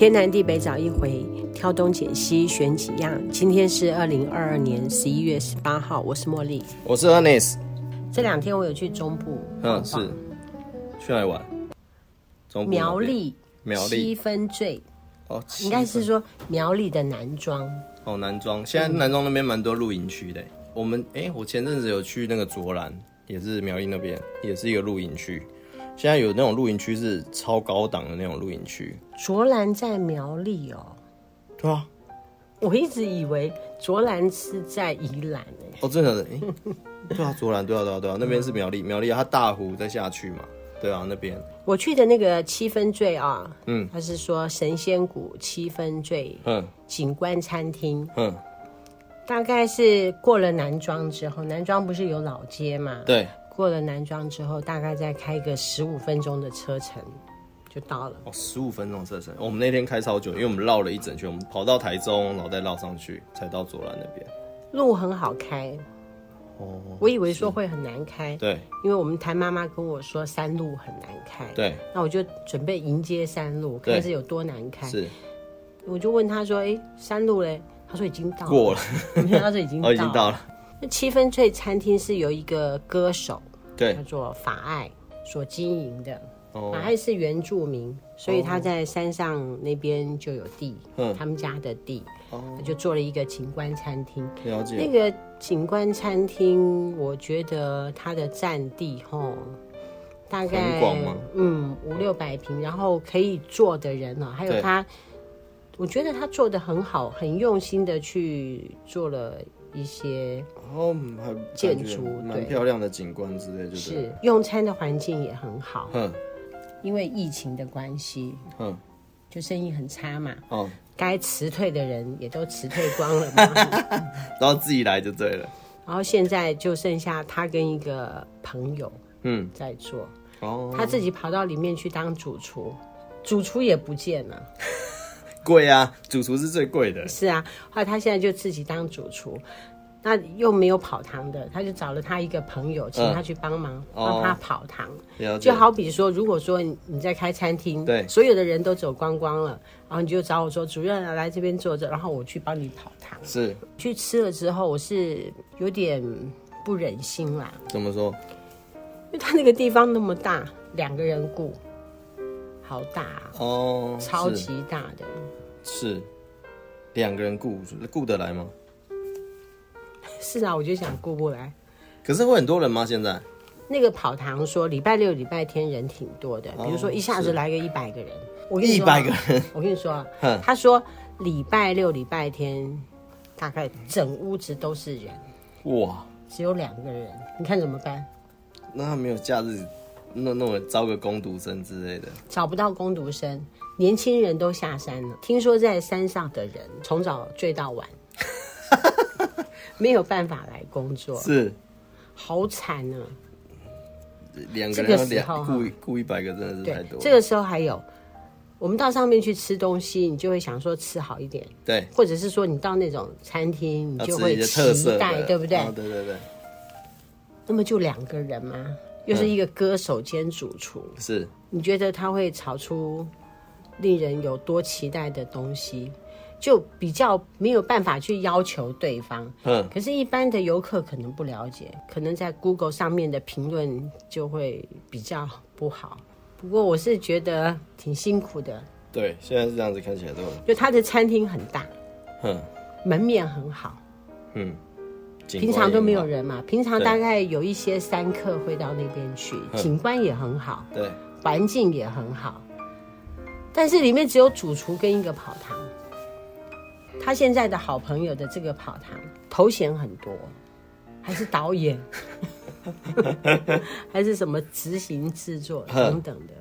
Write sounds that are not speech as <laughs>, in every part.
天南地北找一回，挑东拣西选几样。今天是二零二二年十一月十八号，我是茉莉，我是 Ernest。这两天我有去中部，嗯，是去哪里玩？中部苗栗，苗栗七分醉。哦，应该是说苗栗的南庄。哦，南庄，现在南庄那边蛮多露营区的。我们哎，我前阵子有去那个卓兰，也是苗栗那边，也是一个露营区。现在有那种露营区是超高档的那种露营区。卓兰在苗栗哦。对啊，我一直以为卓兰是在宜兰诶。哦，真的？哎，<laughs> 对啊，卓兰，对啊，对啊，对啊，那边是苗栗，苗栗它大湖再下去嘛。对啊，那边我去的那个七分醉啊，嗯，他是说神仙谷七分醉，嗯，景观餐厅，嗯，大概是过了南庄之后，南庄不是有老街嘛？对。过了南庄之后，大概再开个十五分钟的车程就到了。哦，十五分钟车程，我们那天开超久，因为我们绕了一整圈，我们跑到台中，然后再绕上去，才到左兰那边。路很好开，哦，我以为说会很难开，对，因为我们谭妈妈跟我说山路很难开，对，那我就准备迎接山路，看是有多难开。是，我就问他说：“哎，山路嘞？”他说已经到了，过了，<laughs> 他说已经已经到了。那七分醉餐厅是由一个歌手。对，叫做法爱所经营的。法爱是原住民，所以他在山上那边就有地，嗯他们家的地，他就做了一个景观餐厅。了解。那个景观餐厅，我觉得它的占地吼，大概嗯五六百平，然后可以坐的人呢，还有他，我觉得他做的很好，很用心的去做了。一些哦，还建筑蛮漂亮的景观之类，就是用餐的环境也很好。嗯，因为疫情的关系，嗯，就生意很差嘛。哦，该辞退的人也都辞退光了嘛，<laughs> 然后自己来就对了。然后现在就剩下他跟一个朋友，嗯，在做。哦，他自己跑到里面去当主厨，主厨也不见了。<laughs> 贵啊，主厨是最贵的。是啊，后来他现在就自己当主厨，那又没有跑堂的，他就找了他一个朋友，请他去帮忙，帮、嗯、他跑堂。哦、就好比说，如果说你在开餐厅，对，所有的人都走光光了，然后你就找我说，主任来这边坐着，然后我去帮你跑堂。是，去吃了之后，我是有点不忍心啦。怎么说？因为他那个地方那么大，两个人顾。好大哦，超级大的，是两个人顾顾得来吗？是啊，我就想过不来。可是会很多人吗？现在那个跑堂说礼拜六、礼拜天人挺多的，比如说一下子来个一百个人，我跟你说，一百个人，<laughs> 我跟你说，他说礼拜六、礼拜天大概整屋子都是人，哇，只有两个人，你看怎么办？那他没有假日。弄弄个招个工读生之类的，找不到工读生，年轻人都下山了。听说在山上的人从早醉到晚，<laughs> 没有办法来工作，是，好惨啊！两个人雇雇一百个真的是太多。这个时候还有，我们到上面去吃东西，你就会想说吃好一点，对，或者是说你到那种餐厅，你就会期待，对不对？对对对。那么就两个人吗？又是一个歌手兼主厨，嗯，是你觉得他会炒出令人有多期待的东西，就比较没有办法去要求对方。嗯，可是，一般的游客可能不了解，可能在 Google 上面的评论就会比较不好。不过，我是觉得挺辛苦的。对，现在是这样子看起来都，就他的餐厅很大，嗯，门面很好，嗯。平常都没有人嘛，平常大概有一些三客会到那边去，景观也很好，对，环境也很好，但是里面只有主厨跟一个跑堂。他现在的好朋友的这个跑堂头衔很多，还是导演，<laughs> 还是什么执行制作等等的。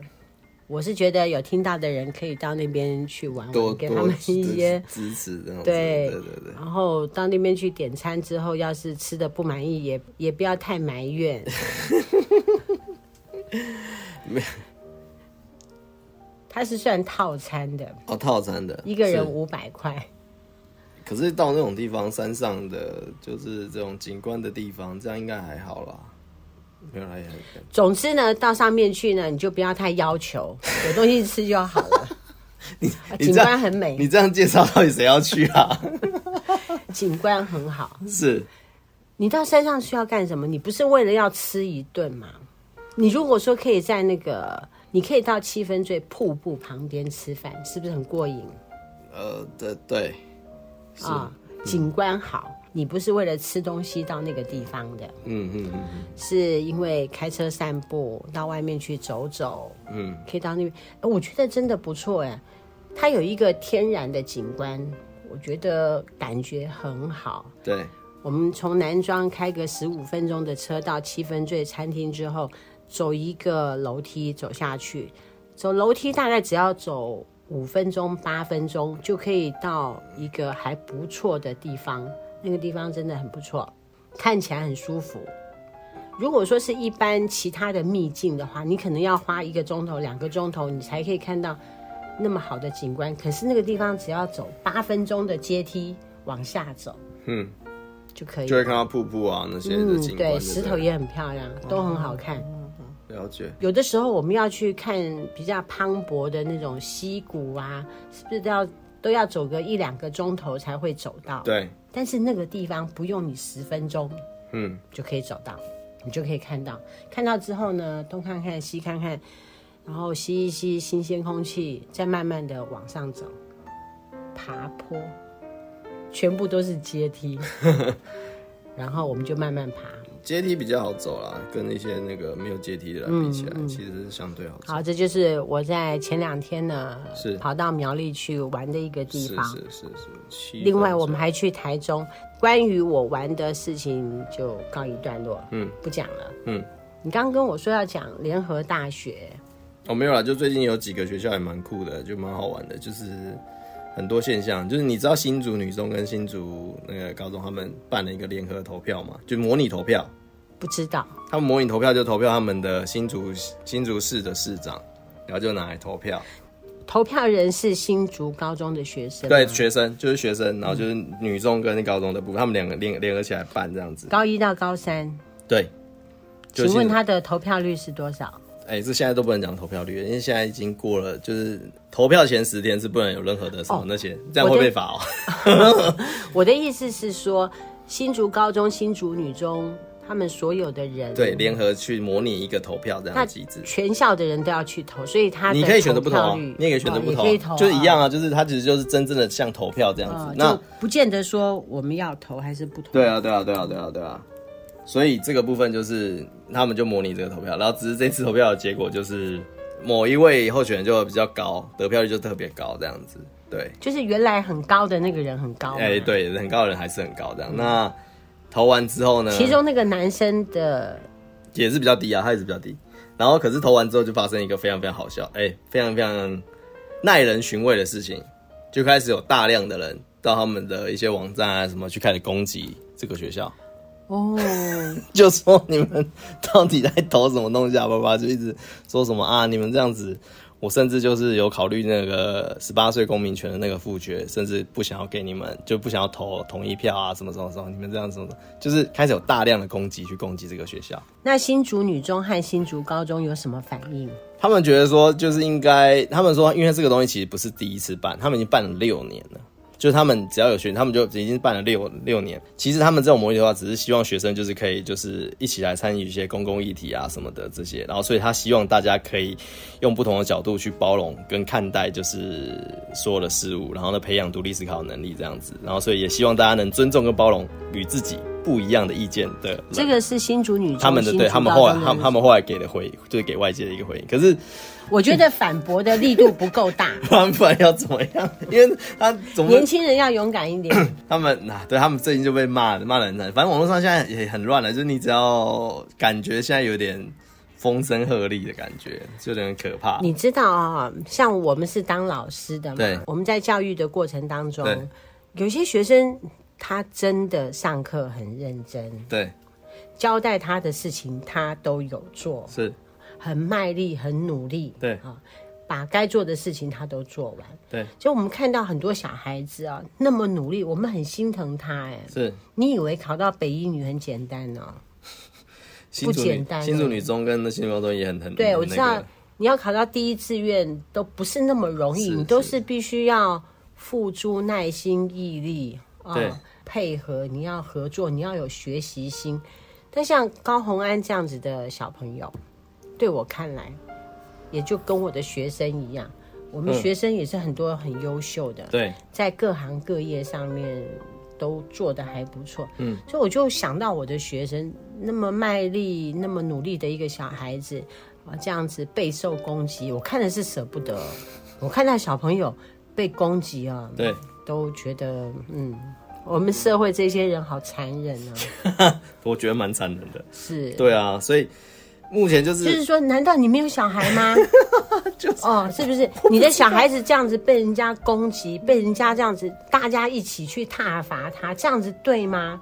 我是觉得有听到的人可以到那边去玩玩，给他们一些支持，这样对对对对。然后到那边去点餐之后，要是吃的不满意，也也不要太埋怨。<laughs> 没，他是算套餐的哦，套餐的，一个人五百块。可是到那种地方，山上的就是这种景观的地方，这样应该还好啦。没有来，总之呢，到上面去呢，你就不要太要求，有东西吃就好了。<laughs> 你景观很美，你这样介绍到底谁要去啊？<laughs> 景观很好，是。你到山上需要干什么？你不是为了要吃一顿吗？你如果说可以在那个，你可以到七分醉瀑布旁边吃饭，是不是很过瘾？呃，对对，啊，景观好，你不是为了吃东西到那个地方的，嗯嗯嗯，是因为开车散步到外面去走走，嗯，可以到那边，我觉得真的不错哎，它有一个天然的景观，我觉得感觉很好，对。我们从南庄开个十五分钟的车到七分醉餐厅之后，走一个楼梯走下去，走楼梯大概只要走五分钟八分钟就可以到一个还不错的地方。那个地方真的很不错，看起来很舒服。如果说是一般其他的秘境的话，你可能要花一个钟头两个钟头，你才可以看到那么好的景观。可是那个地方只要走八分钟的阶梯往下走，嗯。就可以，就会看到瀑布啊，那些的景观，嗯，对，石头也很漂亮，都很好看。了解。有的时候我们要去看比较磅礴的那种溪谷啊，是不是都要都要走个一两个钟头才会走到？对。但是那个地方不用你十分钟，嗯，就可以走到，你就可以看到。看到之后呢，东看看西看看，然后吸一吸新鲜空气，再慢慢的往上走，爬坡。全部都是阶梯，<laughs> 然后我们就慢慢爬。阶梯比较好走啦，跟那些那个没有阶梯的比起来，嗯嗯、其实是相对好走。好，这就是我在前两天呢，是跑到苗栗去玩的一个地方。是是是是。另外，我们还去台中。关于我玩的事情就告一段落，嗯，不讲了。嗯，你刚刚跟我说要讲联合大学，哦，没有啦，就最近有几个学校也蛮酷的，就蛮好玩的，就是。很多现象，就是你知道新竹女中跟新竹那个高中他们办了一个联合投票嘛，就模拟投票。不知道。他们模拟投票就投票他们的新竹新竹市的市长，然后就拿来投票。投票人是新竹高中的学生。对，学生就是学生，然后就是女中跟高中的部分，他们两个联联合起来办这样子。高一到高三。对。请问他的投票率是多少？哎、欸，这现在都不能讲投票率，因为现在已经过了，就是投票前十天是不能有任何的什么那些，哦、这样会被罚哦。我的，<laughs> 我的意思是说，新竹高中、新竹女中，他们所有的人对联合去模拟一个投票这样的机制，全校的人都要去投，所以他你可以选择不投，你也可以选择不投，哦、投就是一样啊，就是他其实就是真正的像投票这样子，哦、那不见得说我们要投还是不投。对啊，对啊，对啊，对啊，对啊。所以这个部分就是他们就模拟这个投票，然后只是这次投票的结果就是某一位候选人就比较高，得票率就特别高这样子。对，就是原来很高的那个人很高。哎、欸，对，很高的人还是很高这样。嗯、那投完之后呢？其中那个男生的也是比较低啊，他也是比较低。然后可是投完之后就发生一个非常非常好笑，哎、欸，非常非常耐人寻味的事情，就开始有大量的人到他们的一些网站啊什么去开始攻击这个学校。哦，<laughs> 就说你们到底在投什么东西啊？爸爸就一直说什么啊？你们这样子，我甚至就是有考虑那个十八岁公民权的那个复决，甚至不想要给你们，就不想要投同意票啊，什么什么什么？你们这样什么，就是开始有大量的攻击去攻击这个学校。那新竹女中和新竹高中有什么反应？他们觉得说，就是应该，他们说，因为这个东西其实不是第一次办，他们已经办了六年了。就是他们只要有学，他们就已经办了六六年。其实他们这种模拟的话，只是希望学生就是可以就是一起来参与一些公共议题啊什么的这些。然后，所以他希望大家可以用不同的角度去包容跟看待，就是所有的事物，然后呢，培养独立思考能力这样子。然后，所以也希望大家能尊重跟包容与自己不一样的意见的。这个是新竹女他们的对他们后来他们他们后来给的回应，就是给外界的一个回应。可是。我觉得反驳的力度不够大，<laughs> 不然要怎么样？因为他怎么年轻人要勇敢一点。<coughs> 他们呐，对他们最近就被骂骂人惨。反正网络上现在也很乱了，就是你只要感觉现在有点风声鹤唳的感觉，就有点可怕。你知道啊，像我们是当老师的嘛，我们在教育的过程当中，有些学生他真的上课很认真，对，交代他的事情他都有做，是。很卖力，很努力，对啊，把该做的事情他都做完，对。就我们看到很多小孩子啊，那么努力，我们很心疼他，哎，是。你以为考到北一女很简单哦？<laughs> 不简单。新竹女中跟那新竹高中也很很对，我知道你要考到第一志愿都不是那么容易，你都是必须要付出耐心、毅力啊、呃，配合，你要合作，你要有学习心。但像高红安这样子的小朋友，对我看来，也就跟我的学生一样，我们学生也是很多很优秀的，对、嗯，在各行各业上面都做的还不错，嗯，所以我就想到我的学生那么卖力、那么努力的一个小孩子啊。这样子备受攻击，我看的是舍不得。我看到小朋友被攻击啊，对，都觉得嗯，我们社会这些人好残忍啊。<laughs> 我觉得蛮残忍的。是，对啊，所以目前就是就是说，难道你没有小孩吗？<laughs> 就是哦，是不是你的小孩子这样子被人家攻击，被人家这样子，大家一起去挞伐他，这样子对吗？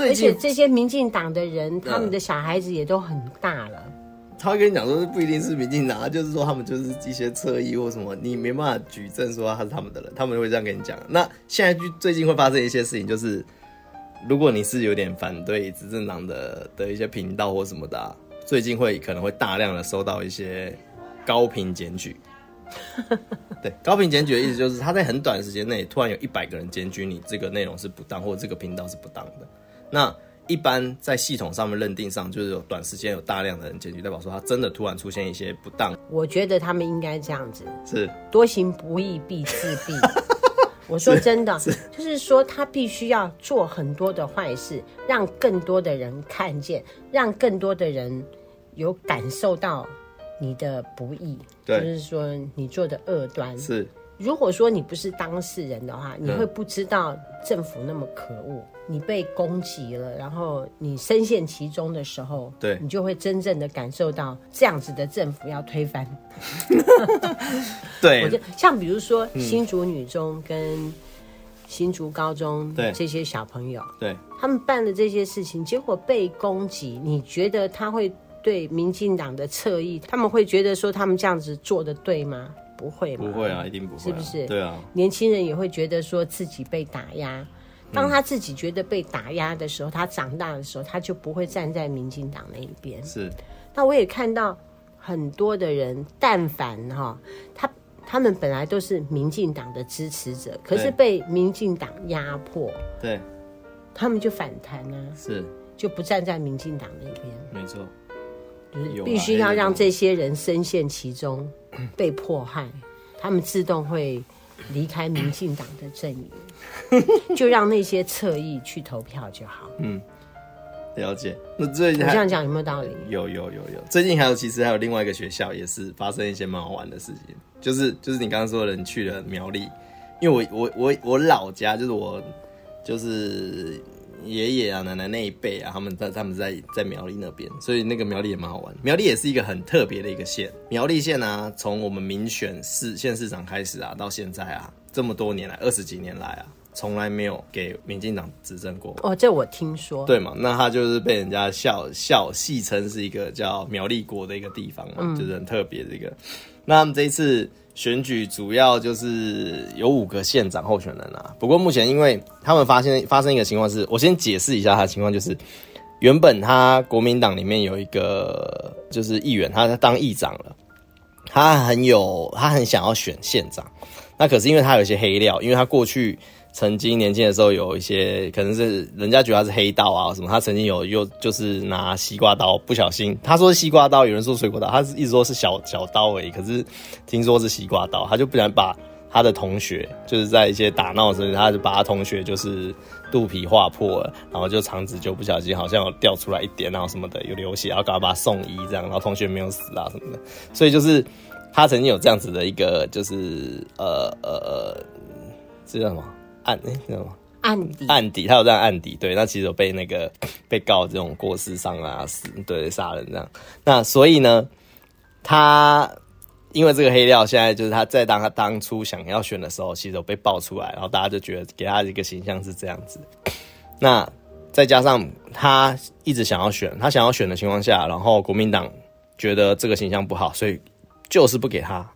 而且这些民进党的人，他们的小孩子也都很大了。他跟你讲说，不一定是民进党，就是说他们就是一些侧翼或什么，你没办法举证说他是他们的人，他们会这样跟你讲。那现在就最近会发生一些事情，就是如果你是有点反对执政党的的一些频道或什么的，最近会可能会大量的收到一些高频检举。<laughs> 对，高频检举的意思就是他在很短时间内突然有一百个人检举你这个内容是不当，或者这个频道是不当的。那一般在系统上面认定上，就是有短时间有大量的人检举，代表说他真的突然出现一些不当。我觉得他们应该这样子，是多行不义必自毙。我说真的，是是就是说他必须要做很多的坏事，让更多的人看见，让更多的人有感受到你的不易，就是说你做的恶端。是。如果说你不是当事人的话，你会不知道政府那么可恶。嗯、你被攻击了，然后你深陷其中的时候，对，你就会真正的感受到这样子的政府要推翻。对，<laughs> 我就像比如说新竹女中跟新竹高中这些小朋友，对，他们办了这些事情，结果被攻击，你觉得他会对民进党的侧翼，他们会觉得说他们这样子做的对吗？不会，不会啊，一定不会，是不是？对啊，年轻人也会觉得说自己被打压。当他自己觉得被打压的时候，他长大的时候，他就不会站在民进党那一边。是。那我也看到很多的人，但凡哈，他他们本来都是民进党的支持者，可是被民进党压迫，对，他们就反弹啊，是，就不站在民进党那边。没错，就是必须要让这些人深陷其中。<clears throat> 被迫害，他们自动会离开民进党的阵营，<laughs> 就让那些侧翼去投票就好。嗯，了解。那最近这样讲有没有道理？有有有有。最近还有，其实还有另外一个学校也是发生一些蛮好玩的事情，就是就是你刚刚说的人去了苗栗，因为我我我我老家就是我就是。爷爷啊，奶奶那一辈啊，他们在他们在在苗栗那边，所以那个苗栗也蛮好玩。苗栗也是一个很特别的一个县。苗栗县啊，从我们民选市县市长开始啊，到现在啊，这么多年来，二十几年来啊，从来没有给民进党执政过。哦，这我听说。对嘛？那他就是被人家笑笑戏称是一个叫苗栗国的一个地方嘛，嗯、就是很特别的一个。那他们这一次。选举主要就是有五个县长候选人啊，不过目前因为他们发现发生一个情况是，我先解释一下他的情况，就是原本他国民党里面有一个就是议员，他当议长了，他很有他很想要选县长，那可是因为他有一些黑料，因为他过去。曾经年轻的时候有一些可能是人家觉得他是黑道啊什么，他曾经有又就是拿西瓜刀不小心，他说西瓜刀，有人说水果刀，他是一直说是小小刀而已，可是听说是西瓜刀，他就不想把他的同学就是在一些打闹的时，他就把他同学就是肚皮划破了，然后就肠子就不小心好像有掉出来一点，然后什么的有流血，然后赶快把他送医这样，然后同学没有死啊什么的，所以就是他曾经有这样子的一个就是呃呃呃，这叫什么？案哎，知道吗？案底，案底，他有这样案底，对，那其实有被那个被告这种过失伤啊，死，对，杀人这样。那所以呢，他因为这个黑料，现在就是他在当他当初想要选的时候，其实有被爆出来，然后大家就觉得给他一个形象是这样子。那再加上他一直想要选，他想要选的情况下，然后国民党觉得这个形象不好，所以就是不给他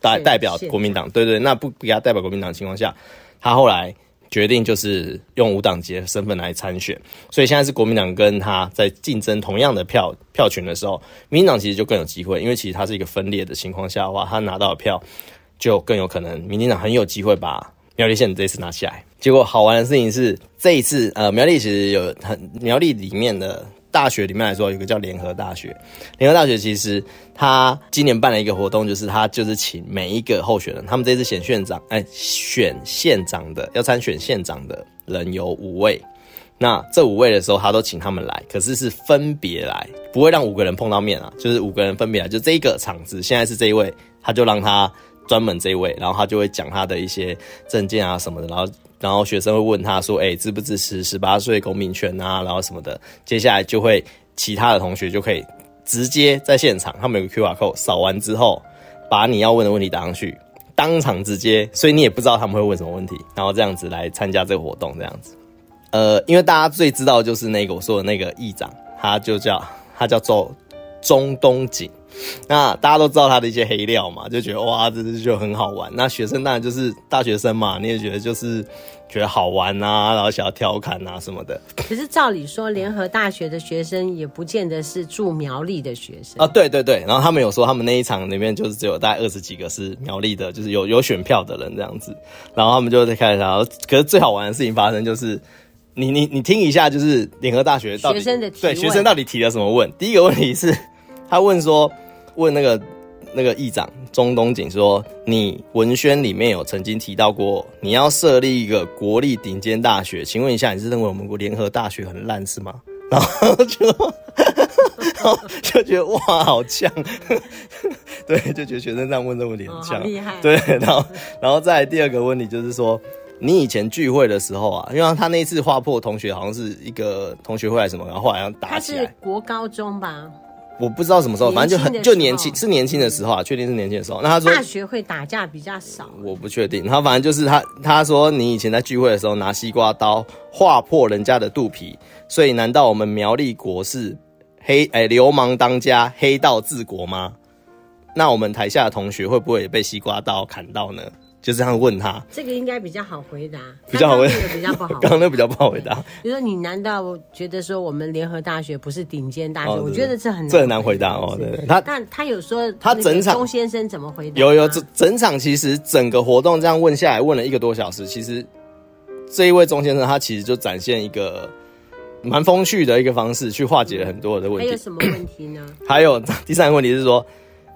代代表国民党，对，对对，那不给他代表国民党的情况下。他后来决定就是用无党籍身份来参选，所以现在是国民党跟他在竞争同样的票票群的时候，民进党其实就更有机会，因为其实他是一个分裂的情况下的话，他拿到的票就更有可能，民进党很有机会把苗栗县这次拿下来。结果好玩的事情是，这一次呃苗栗其实有很苗栗里面的。大学里面来说，有个叫联合大学。联合大学其实他今年办了一个活动，就是他就是请每一个候选人，他们这次选县长，哎，选县长的要参选县长的人有五位。那这五位的时候，他都请他们来，可是是分别来，不会让五个人碰到面啊，就是五个人分别来。就这一个场子，现在是这一位，他就让他专门这一位，然后他就会讲他的一些证件啊什么的，然后。然后学生会问他说：“哎，支不支持十八岁公民权啊？然后什么的。”接下来就会其他的同学就可以直接在现场，他们有个 QR code 扫完之后，把你要问的问题打上去，当场直接，所以你也不知道他们会问什么问题，然后这样子来参加这个活动，这样子。呃，因为大家最知道就是那个我说的那个议长，他就叫他叫做中东锦。<laughs> 那大家都知道他的一些黑料嘛，就觉得哇，这这就很好玩。那学生当然就是大学生嘛，你也觉得就是觉得好玩啊，然后想要调侃啊什么的。可是照理说，联合大学的学生也不见得是住苗栗的学生啊。对对对，然后他们有说，他们那一场里面就是只有大概二十几个是苗栗的，就是有有选票的人这样子。然后他们就在开始，然后可是最好玩的事情发生就是，你你你听一下，就是联合大学到底学生的对学生到底提了什么问？第一个问题是，他问说。问那个那个议长中东锦说：“你文宣里面有曾经提到过，你要设立一个国立顶尖大学，请问一下，你是认为我们国联合大学很烂是吗？” <laughs> 然后就，<laughs> 然后就觉得哇，好呛，<laughs> 对，就觉得学生这样问这个问题很呛，厉害。对，然后，然后再来第二个问题就是说，你以前聚会的时候啊，因为他那一次划破同学好像是一个同学会还是什么，然后后来要打起来，他是国高中吧？我不知道什么时候，反正就很就年轻，是年轻的时候啊，确定是年轻的时候。那他说大学会打架比较少，我不确定。他反正就是他他说你以前在聚会的时候拿西瓜刀划破人家的肚皮，所以难道我们苗栗国是黑哎、欸、流氓当家黑道治国吗？那我们台下的同学会不会也被西瓜刀砍到呢？就这样问他，这个应该比较好回答，比较好回答，比较不好。刚刚那比较不好回答。比如说，你难道觉得说我们联合大学不是顶尖大学？哦、我觉得这很难这很难回答哦。对，他但他有说他整场钟先生怎么回答？有有整整场其实整个活动这样问下来，问了一个多小时。其实这一位钟先生他其实就展现一个蛮风趣的一个方式，去化解了很多的问题。还有什么问题呢？<clears throat> 还有 <laughs> 第三个问题是说，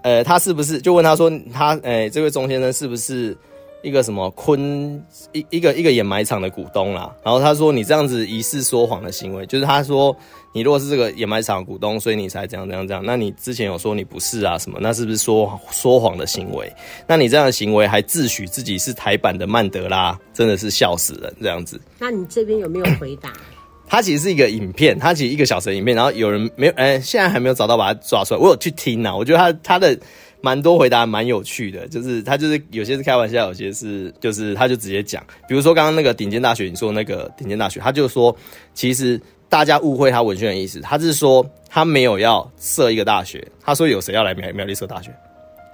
呃，他是不是就问他说他呃，这位钟先生是不是？一个什么坤一一个一个掩埋场的股东啦，然后他说，你这样子疑似说谎的行为，就是他说，你如果是这个掩埋场的股东，所以你才这样这样这样，那你之前有说你不是啊什么，那是不是说说谎的行为？那你这样的行为还自诩自己是台版的曼德拉，真的是笑死人这样子。那你这边有没有回答？<coughs> 他其实是一个影片，他其实一个小时的影片，然后有人没有，哎、欸，现在还没有找到把它抓出来，我有去听啊，我觉得他他的。蛮多回答蛮有趣的，就是他就是有些是开玩笑，有些是就是他就直接讲，比如说刚刚那个顶尖大学，你说那个顶尖大学，他就说其实大家误会他文宣的意思，他是说他没有要设一个大学，他说有谁要来苗苗栗设大学，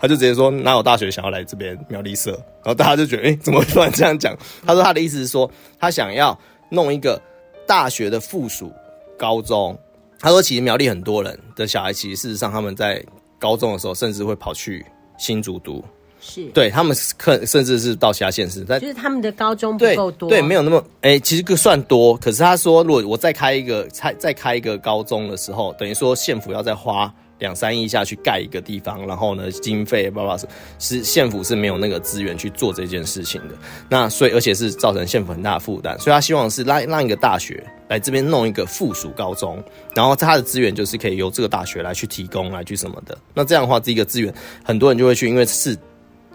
他就直接说哪有大学想要来这边苗栗设，然后大家就觉得哎、怎么突然这样讲？他说他的意思是说他想要弄一个大学的附属高中，他说其实苗栗很多人的小孩其实事实上他们在。高中的时候，甚至会跑去新竹读，是对他们可甚至是到其他县市，但就是他们的高中不够多，对，没有那么哎、欸，其实算多。可是他说，如果我再开一个，再再开一个高中的时候，等于说县府要再花两三亿下去盖一个地方，然后呢，经费爸爸是是县府是没有那个资源去做这件事情的。那所以而且是造成县府很大的负担，所以他希望是让让一个大学。来这边弄一个附属高中，然后他的资源就是可以由这个大学来去提供，来去什么的。那这样的话，这个资源很多人就会去，因为是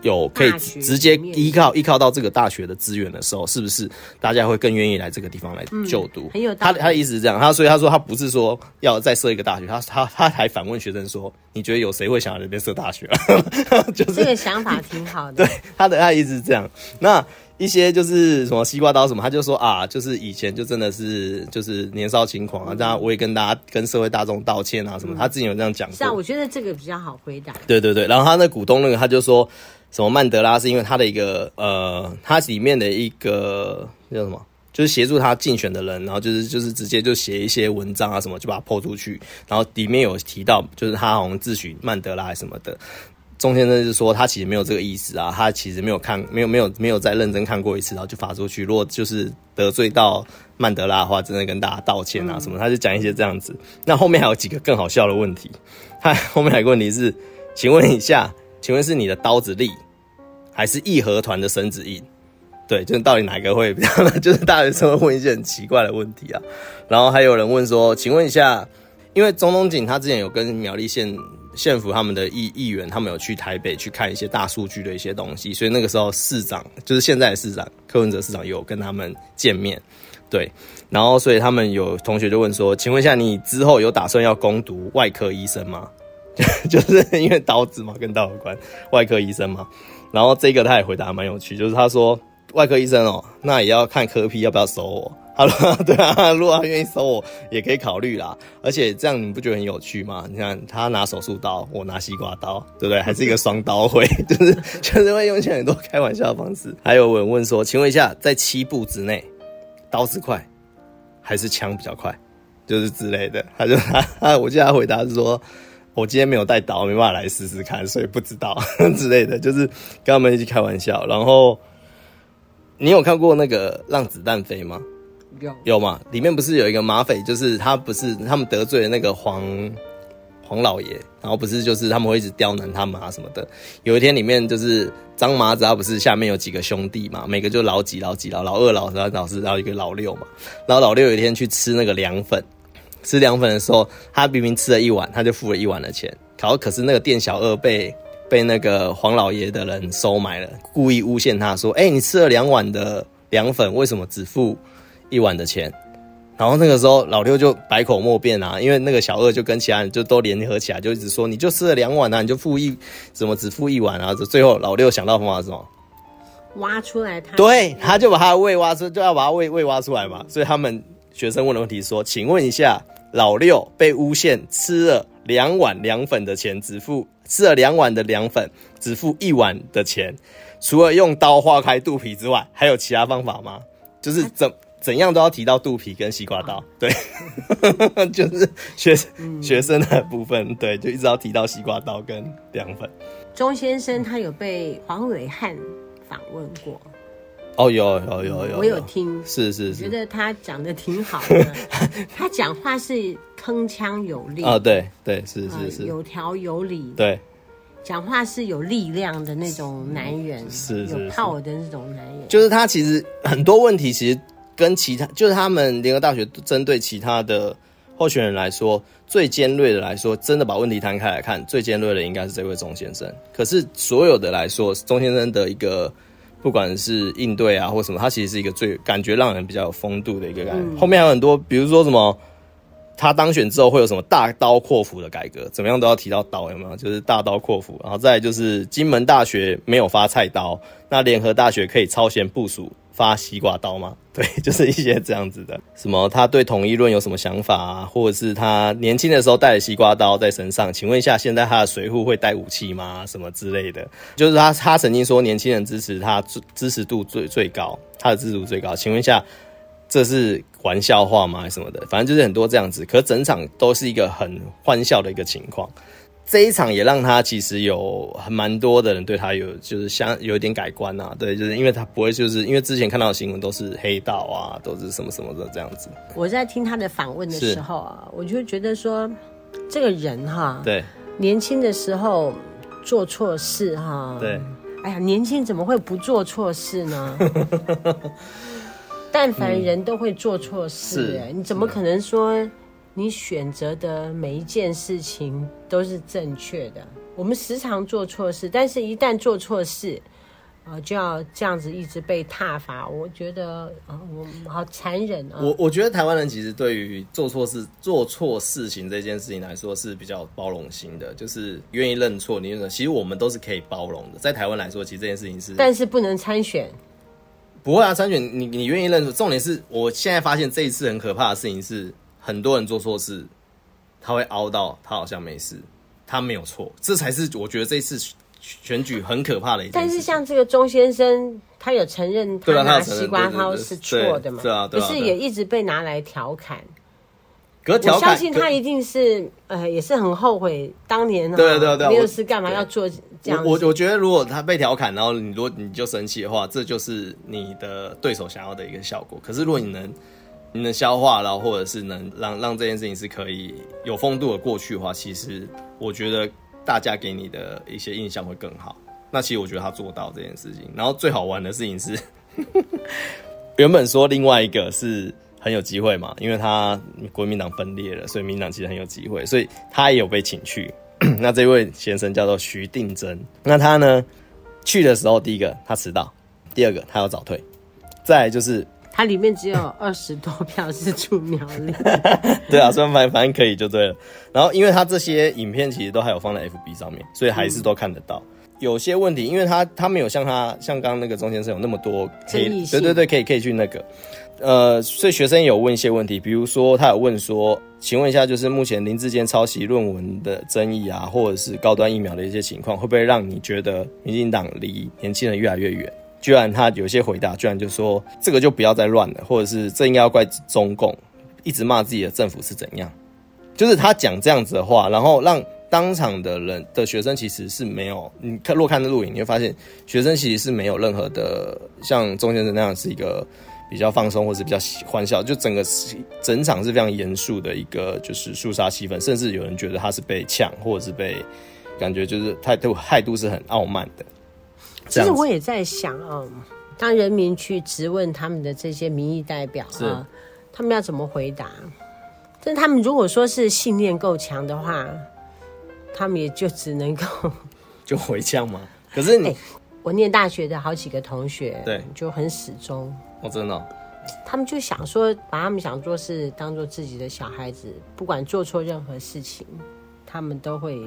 有可以直接依靠依靠到这个大学的资源的时候，是不是大家会更愿意来这个地方来就读？很有他他的意思是这样，他所以他说他不是说要再设一个大学，他他他还反问学生说：“你觉得有谁会想要在这边设大学？” <laughs> 就是这个想法挺好的。对，他的他的意思是这样。那。一些就是什么西瓜刀什么，他就说啊，就是以前就真的是就是年少轻狂啊，这样我也跟大家跟社会大众道歉啊什么，他之前有这样讲过。是啊，我觉得这个比较好回答。对对对，然后他那股东那个他就说什么曼德拉是因为他的一个呃，他里面的一个叫什么？就是协助他竞选的人，然后就是就是直接就写一些文章啊什么，就把它 po 出去。然后里面有提到，就是他好像自诩曼德拉什么的。钟先生就说他其实没有这个意思啊，他其实没有看，没有没有没有再认真看过一次，然后就发出去。如果就是得罪到曼德拉的话，真的跟大家道歉啊什么。他就讲一些这样子。那后面还有几个更好笑的问题。他后面还有个问题是，请问一下，请问是你的刀子利，还是义和团的绳子硬？对，就是到底哪个会比较？<laughs> 就是大学生会问一些很奇怪的问题啊。然后还有人问说，请问一下，因为钟东锦他之前有跟苗栗县县府他们的议议员，他们有去台北去看一些大数据的一些东西，所以那个时候市长就是现在的市长柯文哲市长有跟他们见面。对，然后所以他们有同学就问说，请问一下，你之后有打算要攻读外科医生吗？<laughs> 就是因为刀子嘛，跟刀有关，外科医生嘛。然后这个他也回答蛮有趣，就是他说。外科医生哦，那也要看柯 P 要不要收我。好了，对啊，如果他愿意收我，也可以考虑啦。而且这样你不觉得很有趣吗？你看他拿手术刀，我拿西瓜刀，对不对？还是一个双刀会，就是就是会用一些很多开玩笑的方式。还有人问说，请问一下，在七步之内，刀子快还是枪比较快？就是之类的。他就他他，我记得他回答是说，我今天没有带刀，没办法来试试看，所以不知道 <laughs> 之类的，就是跟他们一起开玩笑，然后。你有看过那个《让子弹飞》吗？有有吗？里面不是有一个马匪，就是他不是他们得罪了那个黄黄老爷，然后不是就是他们会一直刁难他们啊什么的。有一天里面就是张麻子，他不是下面有几个兄弟嘛，每个就老几老几老老二老三老四，然后一个老六嘛。然后老六有一天去吃那个凉粉，吃凉粉的时候，他明明吃了一碗，他就付了一碗的钱，然后可是那个店小二被。被那个黄老爷的人收买了，故意诬陷他说：“哎、欸，你吃了两碗的凉粉，为什么只付一碗的钱？”然后那个时候老六就百口莫辩啊，因为那个小二就跟其他人就都联合起来，就一直说：“你就吃了两碗啊，你就付一，怎么只付一碗啊？”最后老六想到方法是什么？挖出来他。对，他就把他的胃挖出，就要把他胃胃挖出来嘛。所以他们学生问的问题说：“请问一下，老六被诬陷吃了两碗凉粉的钱，只付？”吃了两碗的凉粉，只付一碗的钱，除了用刀划开肚皮之外，还有其他方法吗？就是怎怎样都要提到肚皮跟西瓜刀，对，<laughs> 就是学学生的部分，对，就一直要提到西瓜刀跟凉粉。钟先生他有被黄伟汉访问过。哦，有有有有，我有听，是是是，觉得他讲的挺好的，<laughs> 他讲话是铿锵有力。啊、哦，对对是是是，有条有理，对，讲话是有力量的那种男人，是，有 power 的那种男人，就是他其实很多问题其实跟其他，就是他们联合大学针对其他的候选人来说，最尖锐的来说，真的把问题摊开来看，最尖锐的应该是这位钟先生。可是所有的来说，钟先生的一个。不管是应对啊，或什么，它其实是一个最感觉让人比较有风度的一个感觉。嗯、后面还有很多，比如说什么，他当选之后会有什么大刀阔斧的改革，怎么样都要提到刀，有没有？就是大刀阔斧。然后再就是金门大学没有发菜刀，那联合大学可以超前部署。发西瓜刀吗？<laughs> 对，就是一些这样子的。什么？他对统一论有什么想法啊？或者是他年轻的时候带着西瓜刀在身上？请问一下，现在他的随扈会带武器吗？什么之类的？就是他，他曾经说年轻人支持他，支持度最最高，他的支持度最高。请问一下，这是玩笑话吗？还是什么的？反正就是很多这样子。可是整场都是一个很欢笑的一个情况。这一场也让他其实有很蛮多的人对他有就是相有一点改观啊，对，就是因为他不会就是因为之前看到的新闻都是黑道啊，都是什么什么的这样子。我在听他的访问的时候啊，我就觉得说这个人哈，对，年轻的时候做错事哈，对，哎呀，年轻怎么会不做错事呢？<laughs> 但凡人都会做错事，哎，你怎么可能说？你选择的每一件事情都是正确的。我们时常做错事，但是一旦做错事，就要这样子一直被挞伐。我觉得啊，我好残忍啊！我我觉得台湾人其实对于做错事、做错事情这件事情来说是比较包容心的，就是愿意认错。你认为其实我们都是可以包容的。在台湾来说，其实这件事情是，但是不能参选。不会啊，三选你你愿意认错。重点是我现在发现这一次很可怕的事情是。很多人做错事，他会凹到他好像没事，他没有错，这才是我觉得这一次选举很可怕的一件事。但是像这个钟先生，他有承认他拿西瓜刀是错的嘛？对啊，可是也一直被拿来调侃。可是调侃，我相信他一定是呃，也是很后悔当年对对对，没有事干嘛要做这样。我我觉得如果他被调侃，然后你如果你就生气的话，这就是你的对手想要的一个效果。可是如果你能你能消化，然后或者是能让让这件事情是可以有风度的过去的话，其实我觉得大家给你的一些印象会更好。那其实我觉得他做到这件事情。然后最好玩的事情是，<laughs> 原本说另外一个是。很有机会嘛，因为他国民党分裂了，所以民党其实很有机会，所以他也有被请去。<clears throat> 那这位先生叫做徐定真，那他呢去的时候，第一个他迟到，第二个他要早退，再来就是他里面只有二十多票是出苗栗，<laughs> 对啊，所以反反正可以就对了。然后因为他这些影片其实都还有放在 FB 上面，所以还是都看得到。嗯有些问题，因为他他没有像他像刚刚那个钟先生有那么多可以，对对对，可以可以去那个，呃，所以学生有问一些问题，比如说他有问说，请问一下，就是目前林志坚抄袭论文的争议啊，或者是高端疫苗的一些情况，会不会让你觉得民进党离年轻人越来越远？居然他有些回答，居然就说这个就不要再乱了，或者是这应该要怪中共，一直骂自己的政府是怎样？就是他讲这样子的话，然后让。当场的人的学生其实是没有，你看若看的录影，你会发现学生其实是没有任何的像钟先生那样是一个比较放松或是比较欢笑，就整个整场是非常严肃的一个就是肃杀气氛，甚至有人觉得他是被呛或者是被感觉就是态度态度是很傲慢的。其实我也在想啊，当人民去质问他们的这些民意代表啊，他们要怎么回答？但他们如果说是信念够强的话。他们也就只能够就回呛嘛？可是你、欸，我念大学的好几个同学，对，就很始终。我真的，他们就想说，把他们想做是当做自己的小孩子，不管做错任何事情，他们都会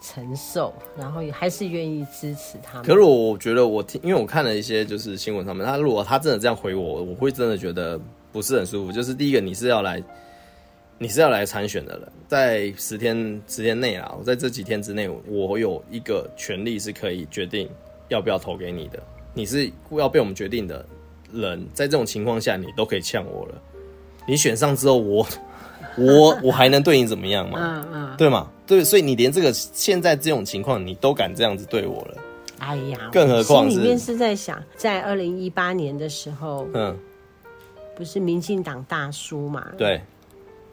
承受，然后也还是愿意支持他们。可是我觉得，我听，因为我看了一些就是新闻上面，他如果他真的这样回我，我会真的觉得不是很舒服。就是第一个，你是要来。你是要来参选的人，在十天十天内啊，我在这几天之内，我有一个权利是可以决定要不要投给你的。你是要被我们决定的人，在这种情况下，你都可以呛我了。你选上之后，我 <laughs> 我我还能对你怎么样吗？嗯嗯，对吗？对，所以你连这个现在这种情况，你都敢这样子对我了。哎呀，更何况心里面是在想，在二零一八年的时候，嗯，不是民进党大输嘛？对。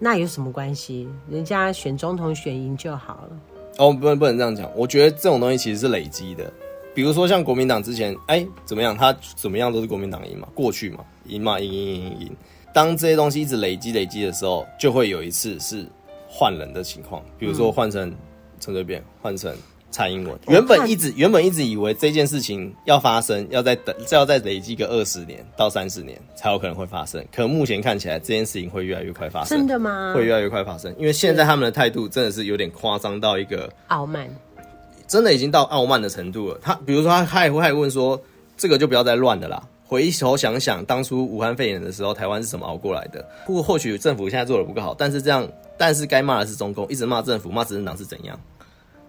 那有什么关系？人家选总统选赢就好了。哦，不能不能这样讲。我觉得这种东西其实是累积的。比如说像国民党之前，哎、欸，怎么样？他怎么样都是国民党赢嘛，过去嘛，赢嘛，赢赢赢赢赢。当这些东西一直累积累积的时候，就会有一次是换人的情况。比如说换成陈水扁，换成。蔡英文原本一直原本一直以为这件事情要发生，要再等，要再累积个二十年到三十年才有可能会发生。可目前看起来，这件事情会越来越快发生。真的吗？会越来越快发生，因为现在他们的态度真的是有点夸张到一个傲慢，真的已经到傲慢的程度了。他比如说，他还会还问说：“这个就不要再乱的啦。”回头想想，当初武汉肺炎的时候，台湾是怎么熬过来的？不过或许政府现在做的不够好，但是这样，但是该骂的是中共，一直骂政府，骂执政党是怎样？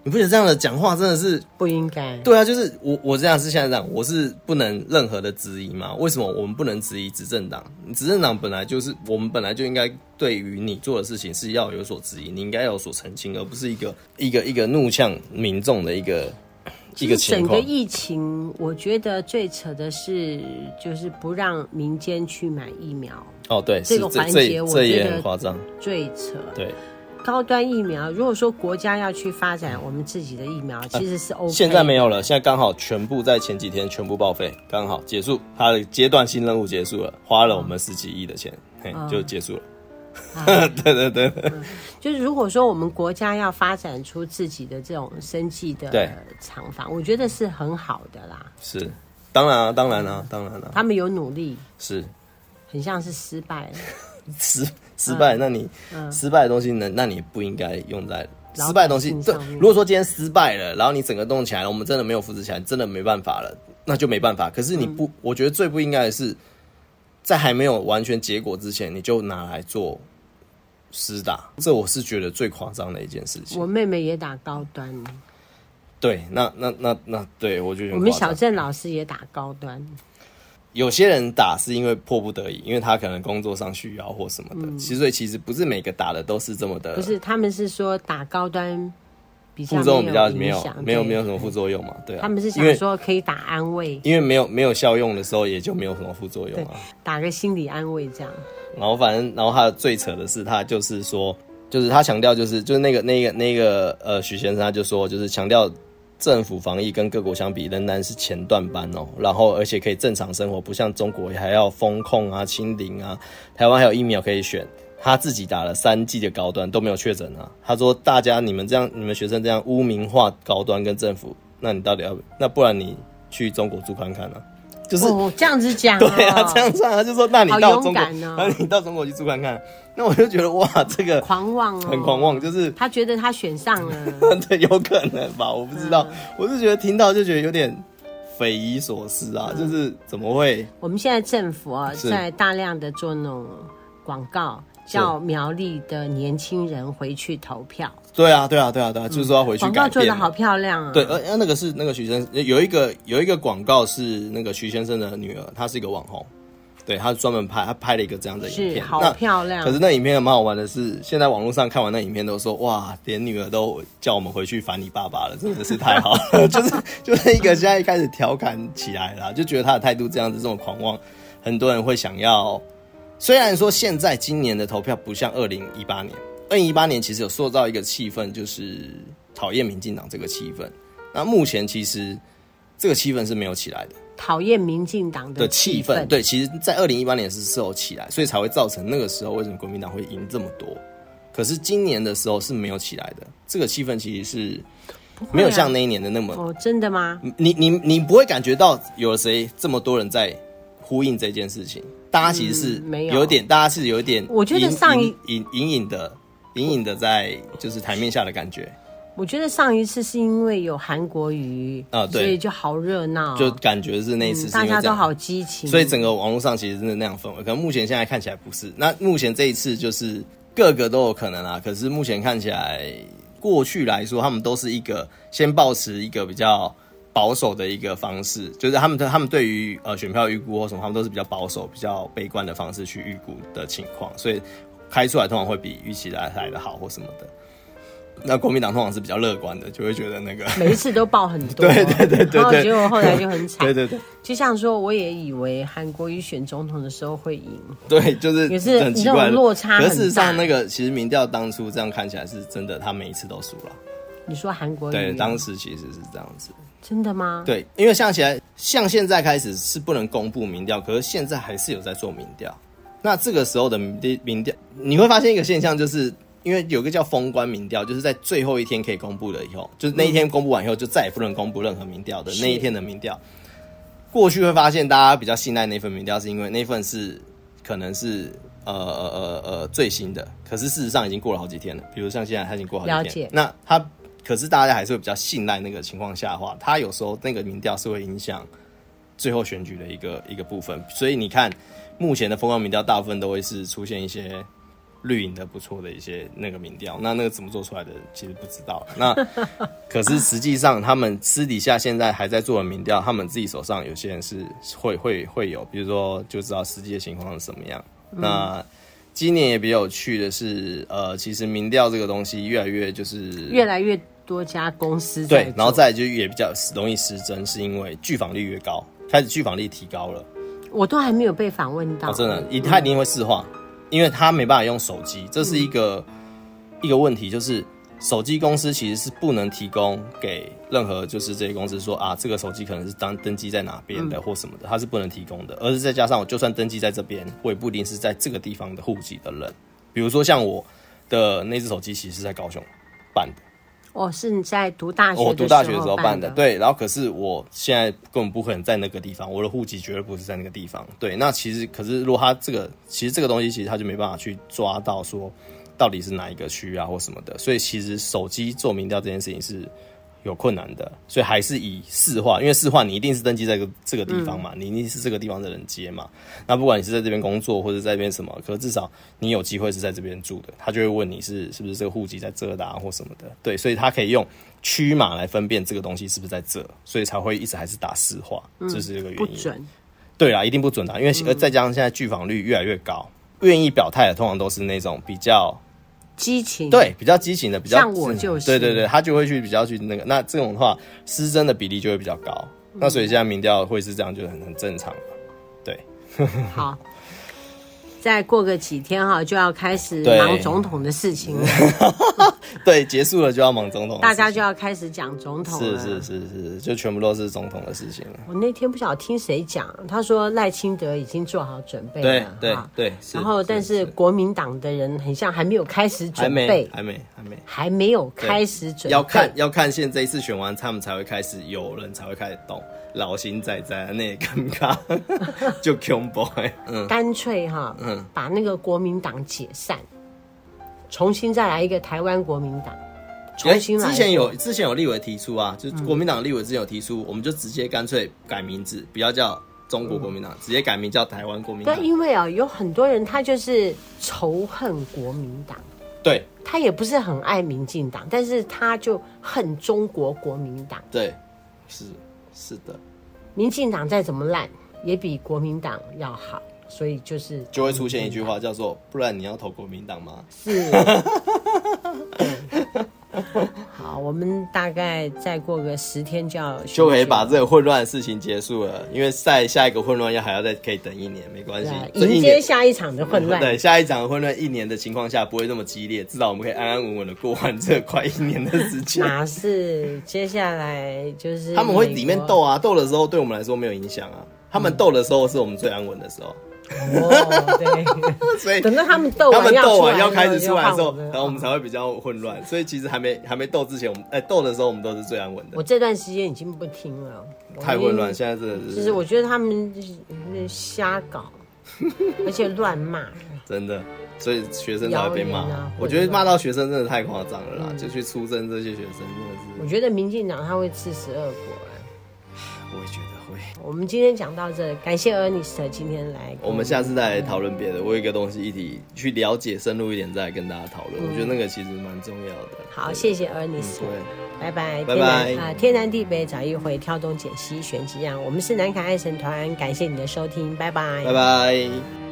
你不觉得这样的讲话真的是不应该？对啊，就是我我这样是现在这样，我是不能任何的质疑嘛？为什么我们不能质疑执政党？执政党本来就是我们本来就应该对于你做的事情是要有所质疑，你应该有所澄清，而不是一个一个一个怒呛民众的一个一个情况。整个疫情，我觉得最扯的是，就是不让民间去买疫苗。哦，对，这个环节我觉得夸张，最扯。对。高端疫苗，如果说国家要去发展我们自己的疫苗，其实是 OK。现在没有了，现在刚好全部在前几天全部报废，刚好结束，它的阶段性任务结束了，花了我们十几亿的钱，嘿，就结束了。<laughs> 对对对，就是如果说我们国家要发展出自己的这种生计的厂房，我觉得是很好的啦。是，当然啊，当然啊，当然了，他们有努力，是，很像是失败了。<laughs> 失失败，那你失败的东西呢？那你不应该用在失败的东西。对，如果说今天失败了，然后你整个动起来了，我们真的没有扶持起来，真的没办法了，那就没办法。可是你不，我觉得最不应该的是，在还没有完全结果之前，你就拿来做施打，这我是觉得最夸张的一件事情。我妹妹也打高端，对，那那那那，对我觉得我们小郑老师也打高端。有些人打是因为迫不得已，因为他可能工作上需要或什么的。嗯、其实所以其实不是每个打的都是这么的。不是，他们是说打高端比较副作用比较没有没有没有什么副作用嘛？对啊。他们是想说可以打安慰，因为没有没有效用的时候也就没有什么副作用啊。打个心理安慰这样。然后反正然后他最扯的是他就是说，就是他强调就是就是那个那个那个呃许先生他就说就是强调。政府防疫跟各国相比，仍然是前段班哦。然后，而且可以正常生活，不像中国还要封控啊、清零啊。台湾还有疫苗可以选，他自己打了三剂的高端都没有确诊啊。他说：“大家你们这样，你们学生这样污名化高端跟政府，那你到底要？那不然你去中国住看看呢、啊？”就是、<laughs> 哦、这样子讲、哦，对啊，这样算啊，就说那你到中国，那、哦、你到中国去住看看。那我就觉得哇，这个狂妄哦，很狂妄，就是他觉得他选上了，<laughs> 对，有可能吧，我不知道，嗯、我是觉得听到就觉得有点匪夷所思啊，嗯、就是怎么会？我们现在政府啊，在大量的做那种广告，叫苗栗的年轻人回去投票。对啊，对啊，对啊，对啊，就是说要回去改变。广告做的好漂亮啊！对，呃，那个是那个徐先生有一个有一个广告是那个徐先生的女儿，她是一个网红，对，她专门拍，她拍了一个这样的影片，好漂亮。可是那影片蛮好玩的是，现在网络上看完那影片都说，哇，连女儿都叫我们回去烦你爸爸了，真的是太好了。<laughs> 就是就是一个现在一开始调侃起来了，就觉得他的态度这样子这么狂妄，很多人会想要。虽然说现在今年的投票不像二零一八年。二零一八年其实有塑造一个气氛，就是讨厌民进党这个气氛。那目前其实这个气氛是没有起来的。讨厌民进党的气氛，对，其实，在二零一八年是是有起来，所以才会造成那个时候为什么国民党会赢这么多。可是今年的时候是没有起来的，这个气氛其实是没有像那一年的那么。哦，真的吗？你你你不会感觉到有谁这么多人在呼应这件事情？大家其实是没有有点，大家是有一点，我觉得上一隐隐隐的。隐隐的在就是台面下的感觉，我觉得上一次是因为有韩国瑜啊，对，所以就好热闹，就感觉是那一次大家都好激情，所以整个网络上其实真的那样氛围。可能目前现在看起来不是，那目前这一次就是各个都有可能啊。可是目前看起来，过去来说他们都是一个先保持一个比较保守的一个方式，就是他们他们对于呃选票预估或什么，他们都是比较保守、比较悲观的方式去预估的情况，所以。开出来通常会比预期来来的好或什么的，那国民党通常是比较乐观的，就会觉得那个每一次都报很多，<laughs> 对对对对，然后结果后来就很惨，对对对，就像说我也以为韩国瑜选总统的时候会赢，对，就是也是很奇怪落差很大。事实上，那个其实民调当初这样看起来是真的，他每一次都输了。你说韩国瑜？对，当时其实是这样子，真的吗？对，因为像起来像现在开始是不能公布民调，可是现在还是有在做民调。那这个时候的民调，你会发现一个现象，就是因为有个叫封关民调，就是在最后一天可以公布了以后，就是那一天公布完以后，就再也不能公布任何民调的那一天的民调。过去会发现大家比较信赖那份民调，是因为那份是可能是呃呃呃呃最新的，可是事实上已经过了好几天了。比如像现在，它已经过好几天。那它可是大家还是会比较信赖那个情况下的话，它有时候那个民调是会影响最后选举的一个一个部分。所以你看。目前的风光民调大部分都会是出现一些绿营的不错的一些那个民调，那那个怎么做出来的其实不知道。那 <laughs> 可是实际上他们私底下现在还在做的民调，他们自己手上有些人是会会会有，比如说就知道实际的情况是什么样。嗯、那今年也比较有趣的是，呃，其实民调这个东西越来越就是越来越多家公司对，然后再来就也比较容易失真，是因为拒访率越高，开始拒访率提高了。我都还没有被访问到，哦、真的，他一定会市话，因为他没办法用手机，这是一个、嗯、一个问题，就是手机公司其实是不能提供给任何就是这些公司说啊，这个手机可能是当登记在哪边的或什么的，它是不能提供的，而是再加上我就算登记在这边，我也不一定是在这个地方的户籍的人，比如说像我的那只手机其实是在高雄办的。哦，是你在读大学？我读大学的时候办的，对。然后可是我现在根本不可能在那个地方，我的户籍绝对不是在那个地方。对，那其实可是如果他这个，其实这个东西其实他就没办法去抓到说到底是哪一个区啊或什么的。所以其实手机做民调这件事情是有困难的，所以还是以市话，因为市话你一定是登记在这个这个地方嘛，嗯、你一定是这个地方的人接嘛。那不管你是在这边工作或者在这边什么，可是至少你有机会是在这边住的，他就会问你是是不是这个户籍在这的或什么的。对，所以他可以用区码来分辨这个东西是不是在这，所以才会一直还是打市话，这、嗯、是这个原因。不准。对啦，一定不准的，因为再加上现在拒访率越来越高，愿意表态的通常都是那种比较。激情对，比较激情的，比较像我就是对对对，他就会去比较去那个，那这种的话失真的比例就会比较高，嗯、那所以现在民调会是这样，就很很正常，对。<laughs> 好。再过个几天哈，就要开始忙总统的事情了。<laughs> <laughs> 对，结束了就要忙总统，大家就要开始讲总统了。是是是是，就全部都是总统的事情了。我那天不晓得听谁讲，他说赖清德已经做好准备了。对对对。然后，但是国民党的人很像还没有开始准备，还没还没还没有开始准备。要看要看，现在这一次选完，他们才会开始有人才会开始动。老型仔仔那也尴尬，<laughs> 就恐怖哎，嗯，干脆哈，嗯，把那个国民党解散，重新再来一个台湾国民党，重新来。之前有之前有立委提出啊，就国民党立委之前有提出，嗯、我们就直接干脆改名字，不要叫中国国民党，嗯、直接改名叫台湾国民党。对，因为啊，有很多人他就是仇恨国民党，对，他也不是很爱民进党，但是他就恨中国国民党，对，是。是的，民进党再怎么烂，也比国民党要好，所以就是就会出现一句话叫做：“不然你要投国民党吗？”是。<laughs> 好，我们大概再过个十天就要就可以把这个混乱的事情结束了，因为再下一个混乱要还要再可以等一年，没关系，迎接下一场的混乱。对，下一场的混乱一年的情况下不会那么激烈，至少我们可以安安稳稳的过完这快一年的时间。哪是？接下来就是他们会里面斗啊，斗的时候对我们来说没有影响啊，他们斗的时候是我们最安稳的时候。哦，对，所以等到他们斗，他们斗完要开始出来的时候，然后我们才会比较混乱。所以其实还没还没斗之前，我们哎斗的时候，我们都是最安稳的。我这段时间已经不听了，太混乱，现在真的是。就是我觉得他们就是瞎搞，<laughs> 而且乱骂。真的，所以学生才会被骂。我觉得骂到学生真的太夸张了啦，就去出征这些学生真的是。我觉得民进党他会吃十二果。我也觉得。我们今天讲到这，感谢 Ernest 今天来。我们下次再来讨论别的。我有一个东西一起去了解深入一点，再来跟大家讨论。嗯、我觉得那个其实蛮重要的。好，谢谢 Ernest。对，拜拜，拜拜。啊，天南地北找一回，挑东拣西选几样。我们是南凯爱神团，感谢你的收听，拜拜，拜拜。